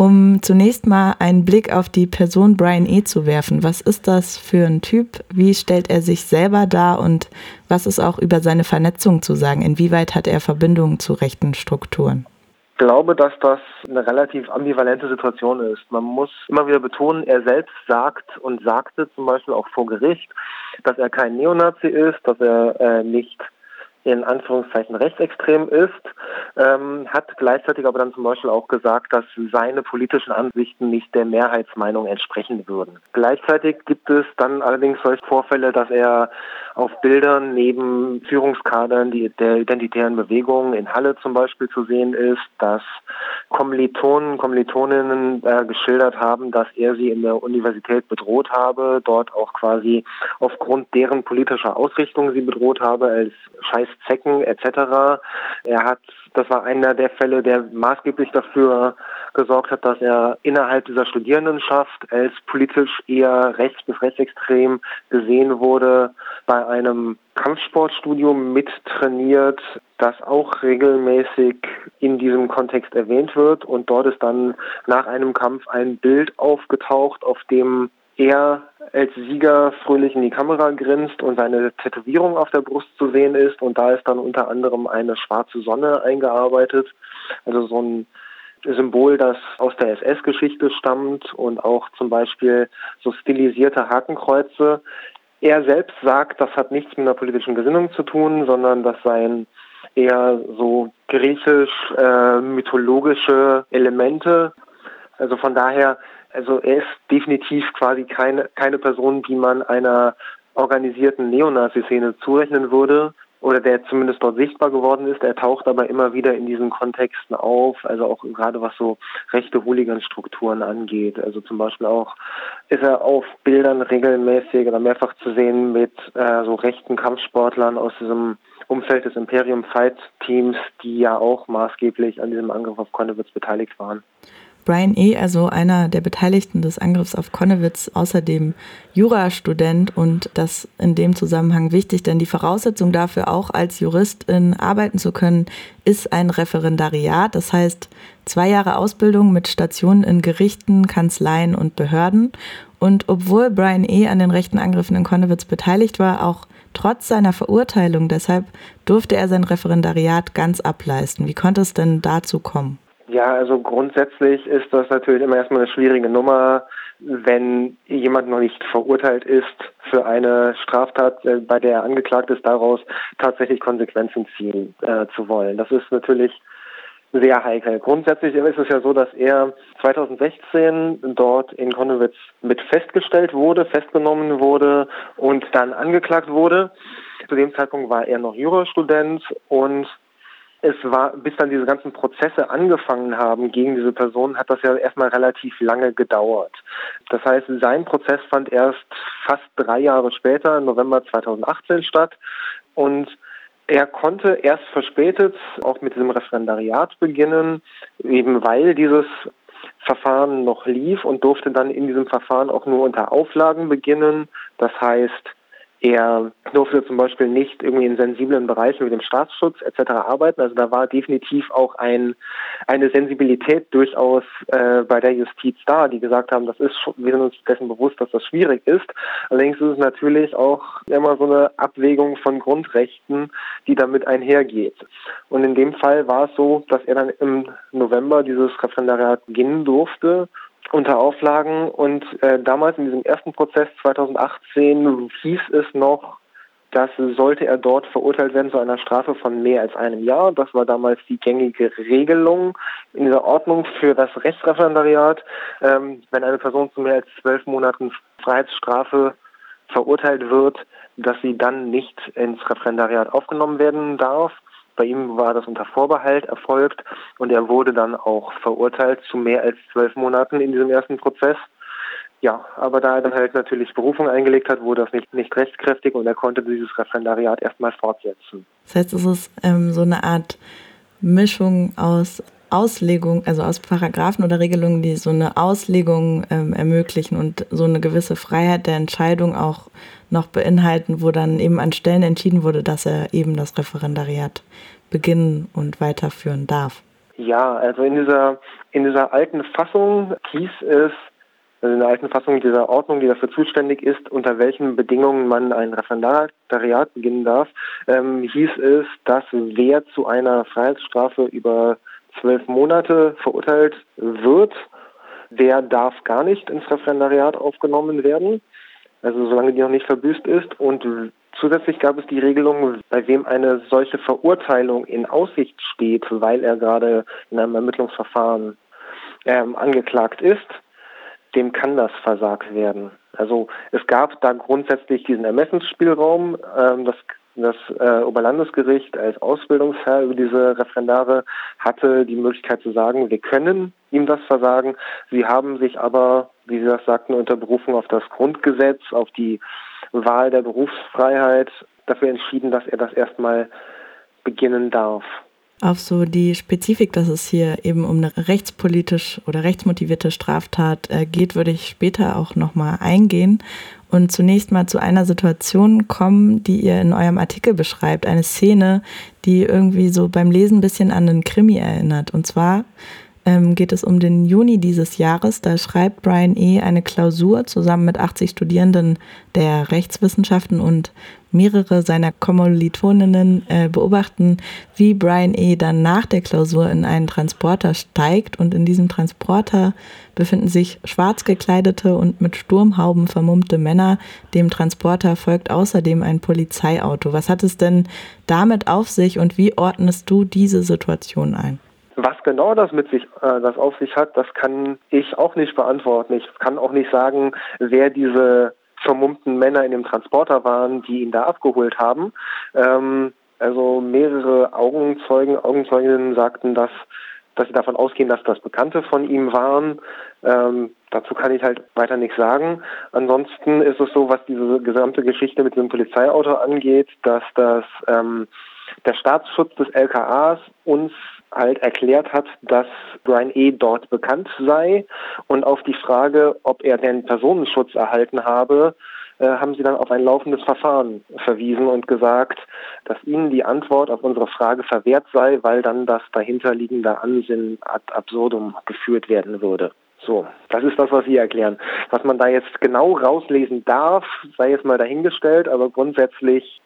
Um zunächst mal einen Blick auf die Person Brian E. zu werfen. Was ist das für ein Typ? Wie stellt er sich selber dar und was ist auch über seine Vernetzung zu sagen? Inwieweit hat er Verbindungen zu rechten Strukturen? Ich glaube, dass das eine relativ ambivalente Situation ist. Man muss immer wieder betonen, er selbst sagt und sagte zum Beispiel auch vor Gericht, dass er kein Neonazi ist, dass er äh, nicht in Anführungszeichen rechtsextrem ist, ähm, hat gleichzeitig aber dann zum Beispiel auch gesagt, dass seine politischen Ansichten nicht der Mehrheitsmeinung entsprechen würden. Gleichzeitig gibt es dann allerdings solche Vorfälle, dass er auf Bildern neben Führungskadern die, der identitären Bewegung in Halle zum Beispiel zu sehen ist, dass Kommilitonen, Kommilitoninnen äh, geschildert haben, dass er sie in der Universität bedroht habe, dort auch quasi aufgrund deren politischer Ausrichtung sie bedroht habe, als scheiß Zecken etc. Er hat, das war einer der Fälle, der maßgeblich dafür gesorgt hat, dass er innerhalb dieser Studierendenschaft als politisch eher rechts bis rechtsextrem gesehen wurde, bei einem Kampfsportstudium mittrainiert, das auch regelmäßig in diesem Kontext erwähnt wird. Und dort ist dann nach einem Kampf ein Bild aufgetaucht, auf dem er als Sieger fröhlich in die Kamera grinst und seine Tätowierung auf der Brust zu sehen ist. Und da ist dann unter anderem eine schwarze Sonne eingearbeitet. Also so ein Symbol, das aus der SS-Geschichte stammt und auch zum Beispiel so stilisierte Hakenkreuze. Er selbst sagt, das hat nichts mit einer politischen Gesinnung zu tun, sondern das seien eher so griechisch-mythologische äh, Elemente. Also von daher also er ist definitiv quasi keine, keine Person, die man einer organisierten Neonazi-Szene zurechnen würde oder der zumindest dort sichtbar geworden ist. Er taucht aber immer wieder in diesen Kontexten auf, also auch gerade was so rechte Hooligan-Strukturen angeht. Also zum Beispiel auch ist er auf Bildern regelmäßig oder mehrfach zu sehen mit äh, so rechten Kampfsportlern aus diesem Umfeld des Imperium Fight Teams, die ja auch maßgeblich an diesem Angriff auf Konnewitz beteiligt waren. Brian E., also einer der Beteiligten des Angriffs auf Konnewitz, außerdem Jurastudent und das in dem Zusammenhang wichtig, denn die Voraussetzung dafür, auch als Juristin arbeiten zu können, ist ein Referendariat, das heißt zwei Jahre Ausbildung mit Stationen in Gerichten, Kanzleien und Behörden. Und obwohl Brian E. an den rechten Angriffen in Konnewitz beteiligt war, auch trotz seiner Verurteilung, deshalb durfte er sein Referendariat ganz ableisten. Wie konnte es denn dazu kommen? Ja, also grundsätzlich ist das natürlich immer erstmal eine schwierige Nummer, wenn jemand noch nicht verurteilt ist für eine Straftat, äh, bei der er angeklagt ist, daraus tatsächlich Konsequenzen ziehen äh, zu wollen. Das ist natürlich sehr heikel. Grundsätzlich ist es ja so, dass er 2016 dort in Konnewitz mit festgestellt wurde, festgenommen wurde und dann angeklagt wurde. Zu dem Zeitpunkt war er noch Jurastudent und es war, bis dann diese ganzen Prozesse angefangen haben gegen diese Person, hat das ja erstmal relativ lange gedauert. Das heißt, sein Prozess fand erst fast drei Jahre später, im November 2018 statt und er konnte erst verspätet auch mit diesem Referendariat beginnen, eben weil dieses Verfahren noch lief und durfte dann in diesem Verfahren auch nur unter Auflagen beginnen. Das heißt, er durfte zum Beispiel nicht irgendwie in sensiblen Bereichen wie dem Staatsschutz etc. arbeiten. Also da war definitiv auch ein, eine Sensibilität durchaus äh, bei der Justiz da, die gesagt haben, das ist, wir sind uns dessen bewusst, dass das schwierig ist. Allerdings ist es natürlich auch immer so eine Abwägung von Grundrechten, die damit einhergeht. Und in dem Fall war es so, dass er dann im November dieses Referendariat beginnen durfte unter Auflagen und äh, damals in diesem ersten Prozess 2018 hieß es noch, dass sollte er dort verurteilt werden zu einer Strafe von mehr als einem Jahr. Das war damals die gängige Regelung in dieser Ordnung für das Rechtsreferendariat. Ähm, wenn eine Person zu mehr als zwölf Monaten Freiheitsstrafe verurteilt wird, dass sie dann nicht ins Referendariat aufgenommen werden darf. Bei ihm war das unter Vorbehalt erfolgt und er wurde dann auch verurteilt zu mehr als zwölf Monaten in diesem ersten Prozess. Ja, aber da er dann halt natürlich Berufung eingelegt hat, wurde das nicht, nicht rechtskräftig und er konnte dieses Referendariat erstmal fortsetzen. Das heißt, es ist ähm, so eine Art Mischung aus Auslegung, also aus Paragraphen oder Regelungen, die so eine Auslegung ähm, ermöglichen und so eine gewisse Freiheit der Entscheidung auch noch beinhalten, wo dann eben an Stellen entschieden wurde, dass er eben das Referendariat beginnen und weiterführen darf. Ja, also in dieser, in dieser alten Fassung hieß es, also in der alten Fassung dieser Ordnung, die dafür zuständig ist, unter welchen Bedingungen man ein Referendariat beginnen darf, ähm, hieß es, dass wer zu einer Freiheitsstrafe über zwölf Monate verurteilt wird, der darf gar nicht ins Referendariat aufgenommen werden, also solange die noch nicht verbüßt ist. Und zusätzlich gab es die Regelung, bei wem eine solche Verurteilung in Aussicht steht, weil er gerade in einem Ermittlungsverfahren ähm, angeklagt ist, dem kann das versagt werden. Also es gab da grundsätzlich diesen Ermessensspielraum. Ähm, das das äh, Oberlandesgericht als Ausbildungsherr über diese Referendare hatte die Möglichkeit zu sagen, wir können ihm das versagen. Sie haben sich aber, wie Sie das sagten, unter Berufung auf das Grundgesetz, auf die Wahl der Berufsfreiheit dafür entschieden, dass er das erstmal beginnen darf. Auf so die Spezifik, dass es hier eben um eine rechtspolitisch oder rechtsmotivierte Straftat äh, geht, würde ich später auch nochmal eingehen und zunächst mal zu einer Situation kommen, die ihr in eurem Artikel beschreibt. Eine Szene, die irgendwie so beim Lesen ein bisschen an einen Krimi erinnert. Und zwar ähm, geht es um den Juni dieses Jahres. Da schreibt Brian E. eine Klausur zusammen mit 80 Studierenden der Rechtswissenschaften und mehrere seiner Kommilitoninnen äh, beobachten, wie Brian E. dann nach der Klausur in einen Transporter steigt und in diesem Transporter befinden sich schwarz gekleidete und mit Sturmhauben vermummte Männer. Dem Transporter folgt außerdem ein Polizeiauto. Was hat es denn damit auf sich und wie ordnest du diese Situation ein? Was genau das mit sich, äh, das auf sich hat, das kann ich auch nicht beantworten. Ich kann auch nicht sagen, wer diese vermummten Männer in dem Transporter waren, die ihn da abgeholt haben. Ähm, also mehrere Augenzeugen, Augenzeuginnen sagten, dass, dass sie davon ausgehen, dass das Bekannte von ihm waren. Ähm, dazu kann ich halt weiter nichts sagen. Ansonsten ist es so, was diese gesamte Geschichte mit dem Polizeiauto angeht, dass das ähm, der Staatsschutz des LKAs uns halt erklärt hat, dass Brian E. dort bekannt sei. Und auf die Frage, ob er denn Personenschutz erhalten habe, äh, haben sie dann auf ein laufendes Verfahren verwiesen und gesagt, dass ihnen die Antwort auf unsere Frage verwehrt sei, weil dann das dahinterliegende Ansinnen ad absurdum geführt werden würde. So, das ist das, was Sie erklären. Was man da jetzt genau rauslesen darf, sei jetzt mal dahingestellt, aber grundsätzlich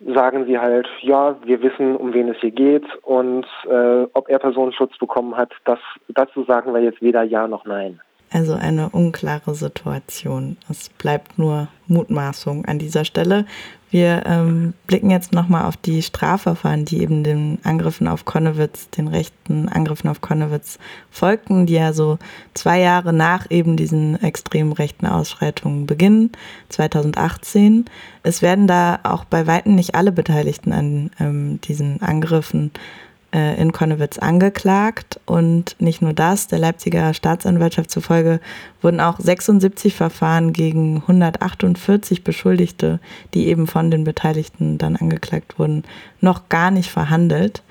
sagen sie halt, ja, wir wissen, um wen es hier geht und äh, ob er Personenschutz bekommen hat, das, dazu sagen wir jetzt weder Ja noch Nein. Also eine unklare Situation. Es bleibt nur Mutmaßung an dieser Stelle. Wir ähm, blicken jetzt nochmal auf die Strafverfahren, die eben den Angriffen auf Konnewitz, den rechten Angriffen auf Konnewitz folgten, die ja so zwei Jahre nach eben diesen extrem rechten Ausschreitungen beginnen, 2018. Es werden da auch bei Weitem nicht alle Beteiligten an ähm, diesen Angriffen äh, in Konnewitz angeklagt. Und nicht nur das, der Leipziger Staatsanwaltschaft zufolge wurden auch 76 Verfahren gegen 148 Beschuldigte, die eben von den Beteiligten dann angeklagt wurden, noch gar nicht verhandelt.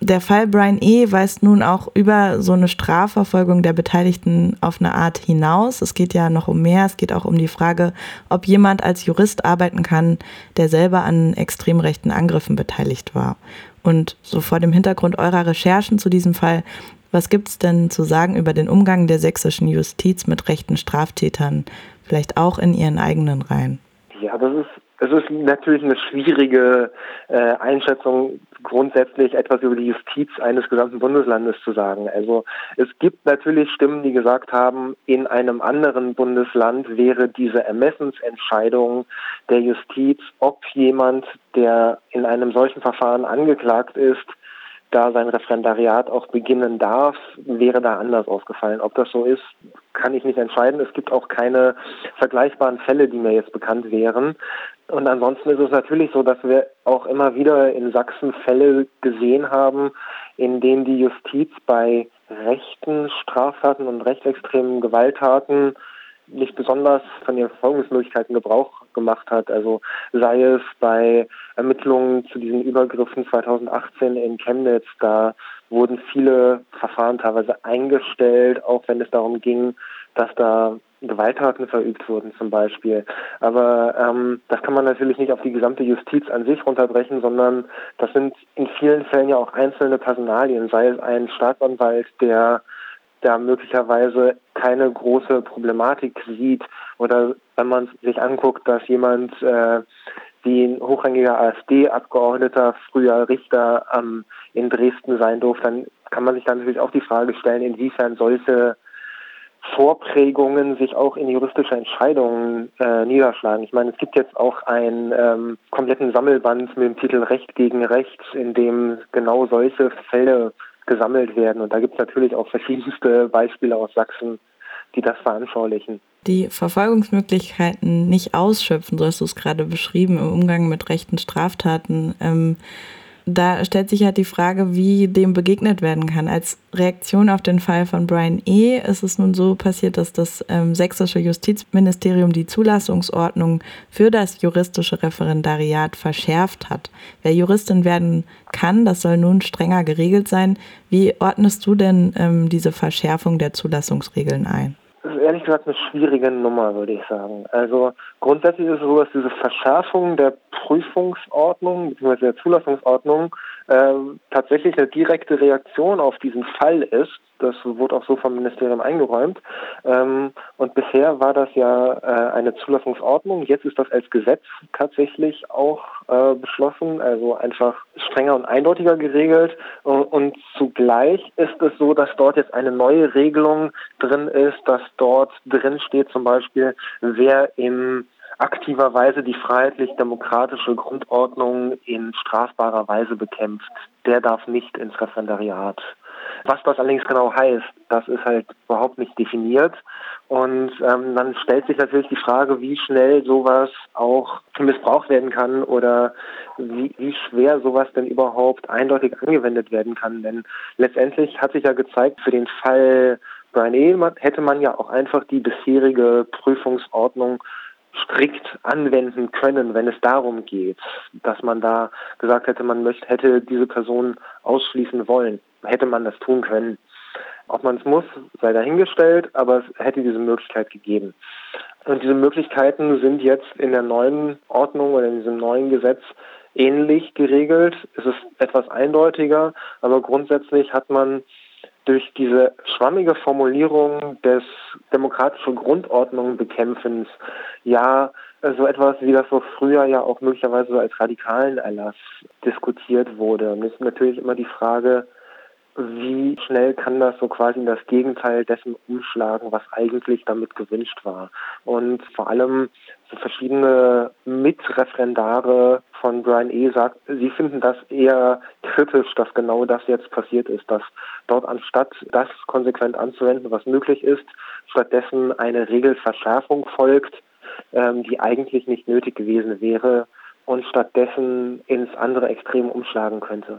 Der Fall Brian E. weist nun auch über so eine Strafverfolgung der Beteiligten auf eine Art hinaus. Es geht ja noch um mehr. Es geht auch um die Frage, ob jemand als Jurist arbeiten kann, der selber an extrem rechten Angriffen beteiligt war. Und so vor dem Hintergrund eurer Recherchen zu diesem Fall, was gibt es denn zu sagen über den Umgang der sächsischen Justiz mit rechten Straftätern, vielleicht auch in ihren eigenen Reihen? Ja, das ist es ist natürlich eine schwierige äh, Einschätzung, grundsätzlich etwas über die Justiz eines gesamten Bundeslandes zu sagen. Also es gibt natürlich Stimmen, die gesagt haben, in einem anderen Bundesland wäre diese Ermessensentscheidung der Justiz, ob jemand, der in einem solchen Verfahren angeklagt ist, da sein Referendariat auch beginnen darf, wäre da anders ausgefallen. Ob das so ist, kann ich nicht entscheiden. Es gibt auch keine vergleichbaren Fälle, die mir jetzt bekannt wären. Und ansonsten ist es natürlich so, dass wir auch immer wieder in Sachsen Fälle gesehen haben, in denen die Justiz bei rechten Straftaten und rechtsextremen Gewalttaten nicht besonders von ihren Verfolgungsmöglichkeiten Gebrauch gemacht hat. Also sei es bei Ermittlungen zu diesen Übergriffen 2018 in Chemnitz, da wurden viele Verfahren teilweise eingestellt, auch wenn es darum ging, dass da Gewalttaten verübt wurden zum Beispiel. Aber ähm, das kann man natürlich nicht auf die gesamte Justiz an sich runterbrechen, sondern das sind in vielen Fällen ja auch einzelne Personalien, sei es ein Staatsanwalt, der da möglicherweise keine große Problematik sieht oder wenn man sich anguckt, dass jemand äh, wie ein hochrangiger AfD-Abgeordneter, früher Richter ähm, in Dresden sein durfte, dann kann man sich dann natürlich auch die Frage stellen, inwiefern solche Vorprägungen sich auch in juristische Entscheidungen äh, niederschlagen. Ich meine, es gibt jetzt auch einen ähm, kompletten Sammelband mit dem Titel Recht gegen Recht, in dem genau solche Fälle gesammelt werden. Und da gibt es natürlich auch verschiedenste Beispiele aus Sachsen, die das veranschaulichen. Die Verfolgungsmöglichkeiten nicht ausschöpfen, so hast du es gerade beschrieben, im Umgang mit rechten Straftaten. Ähm, da stellt sich halt die Frage, wie dem begegnet werden kann. Als Reaktion auf den Fall von Brian E. ist es nun so passiert, dass das ähm, sächsische Justizministerium die Zulassungsordnung für das juristische Referendariat verschärft hat. Wer Juristin werden kann, das soll nun strenger geregelt sein. Wie ordnest du denn ähm, diese Verschärfung der Zulassungsregeln ein? Das ist ehrlich gesagt eine schwierige Nummer, würde ich sagen. Also grundsätzlich ist es so, dass diese Verschärfung der Prüfungsordnung bzw. der Zulassungsordnung äh, tatsächlich eine direkte Reaktion auf diesen Fall ist. Das wurde auch so vom Ministerium eingeräumt. Ähm, und bisher war das ja äh, eine Zulassungsordnung. Jetzt ist das als Gesetz tatsächlich auch äh, beschlossen, also einfach strenger und eindeutiger geregelt. Und zugleich ist es so, dass dort jetzt eine neue Regelung drin ist, dass dort drin steht zum Beispiel, wer im aktiver Weise die freiheitlich-demokratische Grundordnung in strafbarer Weise bekämpft, der darf nicht ins Referendariat. Was das allerdings genau heißt, das ist halt überhaupt nicht definiert. Und ähm, dann stellt sich natürlich die Frage, wie schnell sowas auch missbraucht werden kann oder wie, wie schwer sowas denn überhaupt eindeutig angewendet werden kann. Denn letztendlich hat sich ja gezeigt, für den Fall Brian E. hätte man ja auch einfach die bisherige Prüfungsordnung strikt anwenden können, wenn es darum geht, dass man da gesagt hätte, man möchte, hätte diese Person ausschließen wollen, hätte man das tun können. Ob man es muss, sei dahingestellt, aber es hätte diese Möglichkeit gegeben. Und diese Möglichkeiten sind jetzt in der neuen Ordnung oder in diesem neuen Gesetz ähnlich geregelt. Es ist etwas eindeutiger, aber grundsätzlich hat man durch diese schwammige Formulierung des demokratischen Grundordnung bekämpfens ja so etwas, wie das so früher ja auch möglicherweise als radikalen Erlass diskutiert wurde. Und es ist natürlich immer die Frage, wie schnell kann das so quasi in das Gegenteil dessen umschlagen, was eigentlich damit gewünscht war. Und vor allem so verschiedene Mitreferendare von Brian E. sagt, sie finden das eher kritisch, dass genau das jetzt passiert ist, dass dort anstatt das konsequent anzuwenden, was möglich ist, stattdessen eine Regelverschärfung folgt, ähm, die eigentlich nicht nötig gewesen wäre und stattdessen ins andere Extrem umschlagen könnte.